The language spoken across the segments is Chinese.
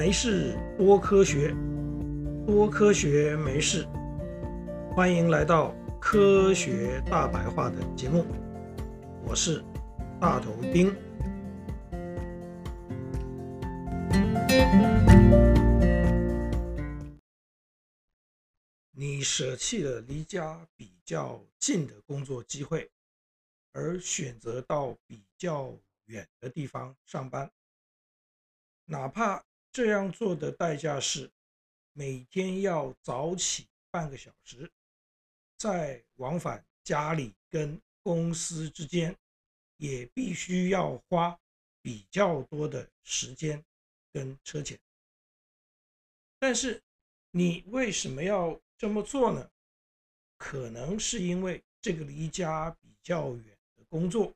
没事多科学，多科学没事。欢迎来到科学大白话的节目，我是大头丁。你舍弃了离家比较近的工作机会，而选择到比较远的地方上班，哪怕这样做的代价是每天要早起半个小时，在往返家里跟公司之间，也必须要花比较多的时间跟车钱。但是你为什么要这么做呢？可能是因为这个离家比较远的工作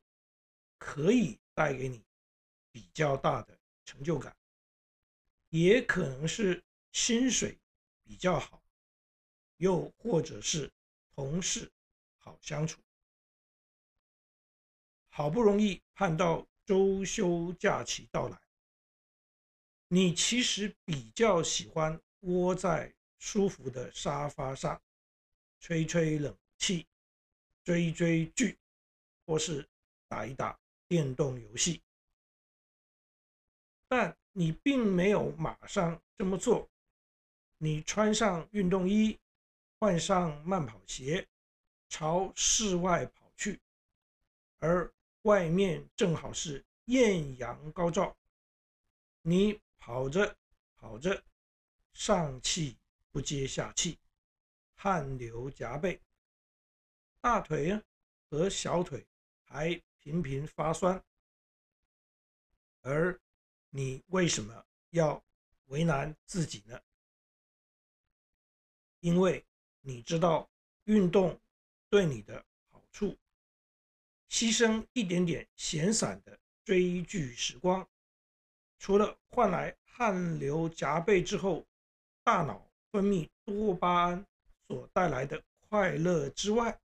可以带给你比较大的成就感，也可能是薪水比较好，又或者是同事好相处。好不容易盼到周休假期到来，你其实比较喜欢窝在舒服的沙发上，吹吹冷气，追追剧，或是打一打电动游戏。但你并没有马上这么做。你穿上运动衣，换上慢跑鞋，朝室外跑去，而外面正好是艳阳高照。你跑着跑着，上气。不接下气，汗流浃背，大腿和小腿还频频发酸，而你为什么要为难自己呢？因为你知道运动对你的好处，牺牲一点点闲散的追剧时光，除了换来汗流浃背之后，大脑。分泌多巴胺所带来的快乐之外，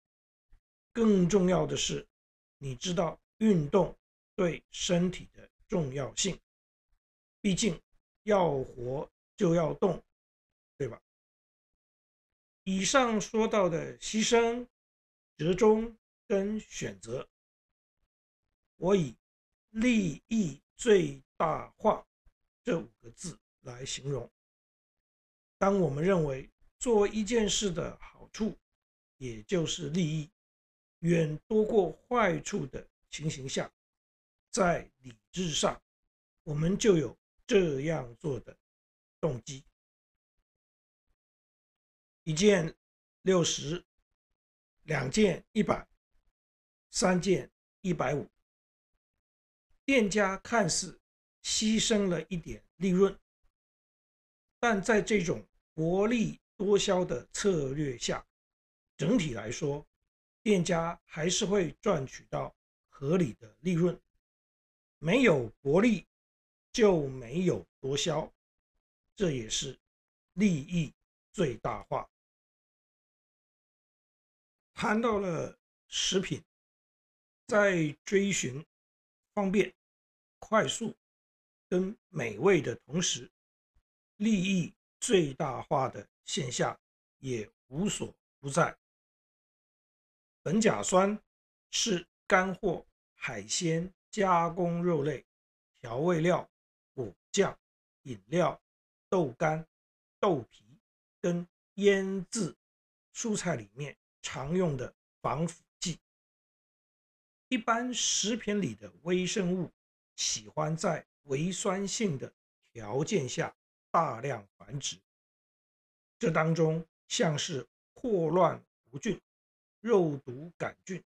更重要的是，你知道运动对身体的重要性。毕竟要活就要动，对吧？以上说到的牺牲、折中跟选择，我以利益最大化这五个字来形容。当我们认为做一件事的好处，也就是利益，远多过坏处的情形下，在理智上，我们就有这样做的动机。一件六十，两件一百，三件一百五，店家看似牺牲了一点利润，但在这种薄利多销的策略下，整体来说，店家还是会赚取到合理的利润。没有薄利，就没有多销，这也是利益最大化。谈到了食品，在追寻方便、快速跟美味的同时，利益。最大化的现象也无所不在。苯甲酸是干货、海鲜、加工肉类、调味料、果酱、饮料、豆干、豆皮跟腌制蔬菜里面常用的防腐剂。一般食品里的微生物喜欢在微酸性的条件下。大量繁殖，这当中像是霍乱弧菌、肉毒杆菌，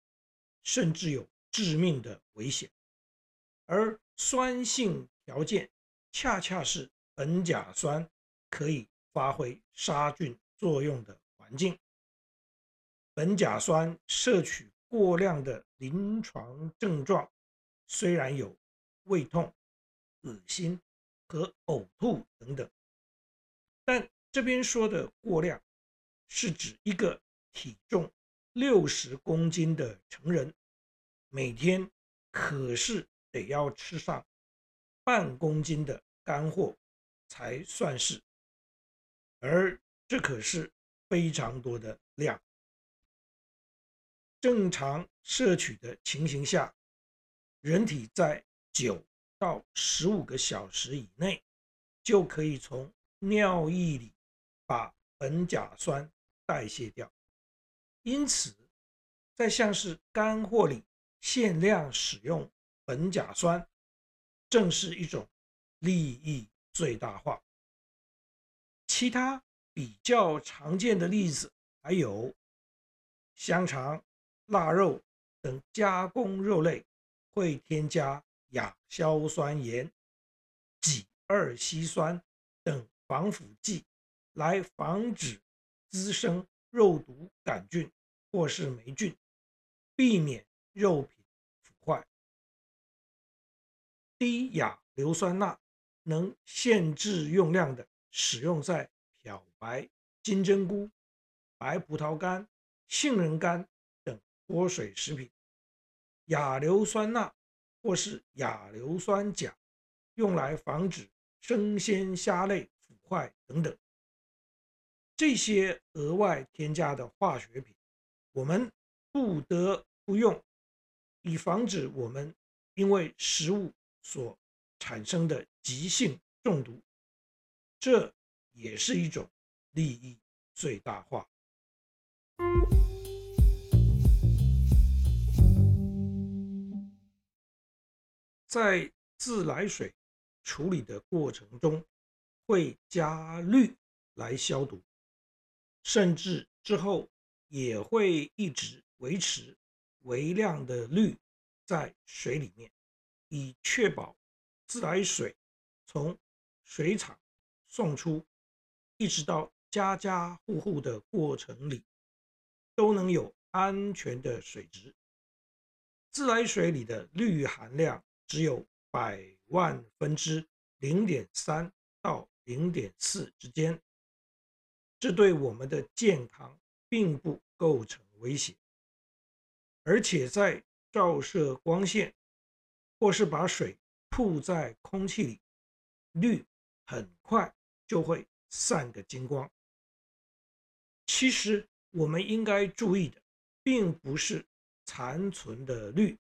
甚至有致命的危险。而酸性条件恰恰是苯甲酸可以发挥杀菌作用的环境。苯甲酸摄取过量的临床症状，虽然有胃痛、恶心。和呕吐等等，但这边说的过量，是指一个体重六十公斤的成人，每天可是得要吃上半公斤的干货，才算是，而这可是非常多的量。正常摄取的情形下，人体在九到十五个小时以内，就可以从尿液里把苯甲酸代谢掉。因此，在像是干货里限量使用苯甲酸，正是一种利益最大化。其他比较常见的例子还有香肠、腊肉等加工肉类会添加亚硝酸盐、己二烯酸等防腐剂，来防止滋生肉毒杆菌或是霉菌，避免肉品低亚硫酸钠能限制用量的使用在漂白金针菇、白葡萄干、杏仁干等。脱水食品，亚硫酸钠或是亚硫酸钾，用来防止生鲜虾类腐坏等等。这些额外添加的化学品，我们不得不用，以防止我们因为食物所产生的急性中毒。这也是一种利益最大化。在自来水处理的过程中，会加氯来消毒，甚至之后也会一直维持微量的氯在水里面，以确保自来水从水厂送出，一直到家家户户的过程里，都能有安全的水质。自来水里的氯含量，只有百万分之零点三到零点四之间，这对我们的健康并不构成威胁，而且在照射光线或是把水曝在空气里，氯很快就会散个精光。其实我们应该注意的，并不是残存的氯。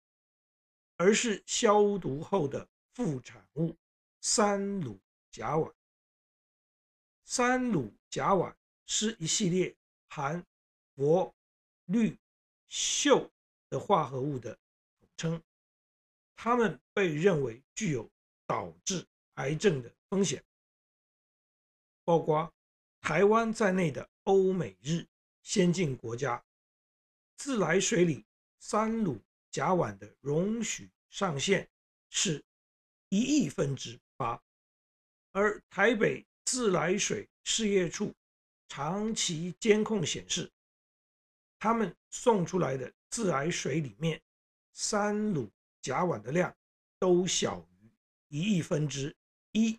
而是消毒后的副产物三卤甲烷。三卤甲烷是一系列含氟、氯、溴的化合物的统称，他们被认为具有导致癌症的风险。包括台湾在内的欧美日先进国家，自来水里三卤甲烷的容许上限是一亿分之八，而台北自来水事业处长期监控显示，他们送出来的自来水里面三卤甲烷的量都小于一亿分之一，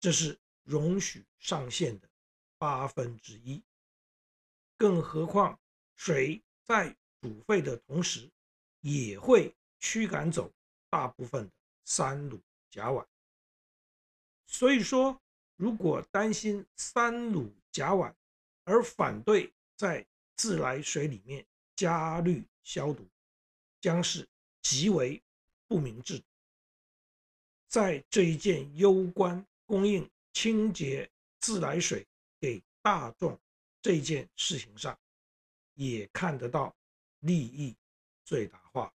这是容许上限的八分之一。更何况水在煮沸的同时，也会驱赶走大部分的三卤甲烷。所以说，如果担心三卤甲烷而反对在自来水里面加氯消毒，将是极为不明智。在这一件攸关供应清洁自来水给大众这件事情上，也看得到利益最大化。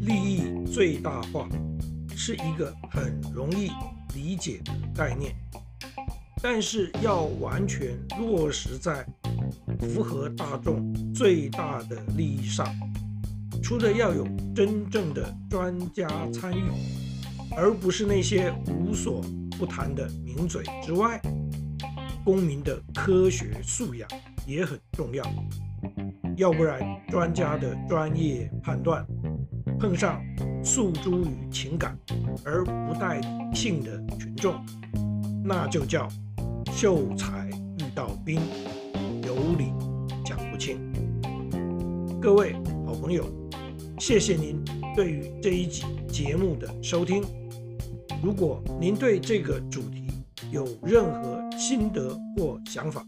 利益最大化是一个很容易理解的概念，但是要完全落实在符合大众最大的利益上，除了要有真正的专家参与，而不是那些无所不谈的名嘴之外，公民的科学素养也很重要。要不然，专家的专业判断碰上诉诸于情感而不带理性的群众，那就叫秀才遇到兵，有理讲不清。各位好朋友，谢谢您对于这一集节目的收听。如果您对这个主题有任何心得或想法，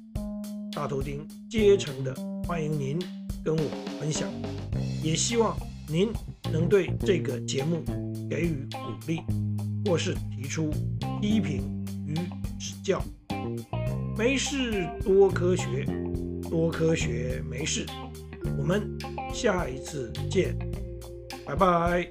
大头钉竭诚的欢迎您跟我分享，也希望您能对这个节目给予鼓励，或是提出批评与指教。没事多科学，多科学没事。我们下一次见，拜拜。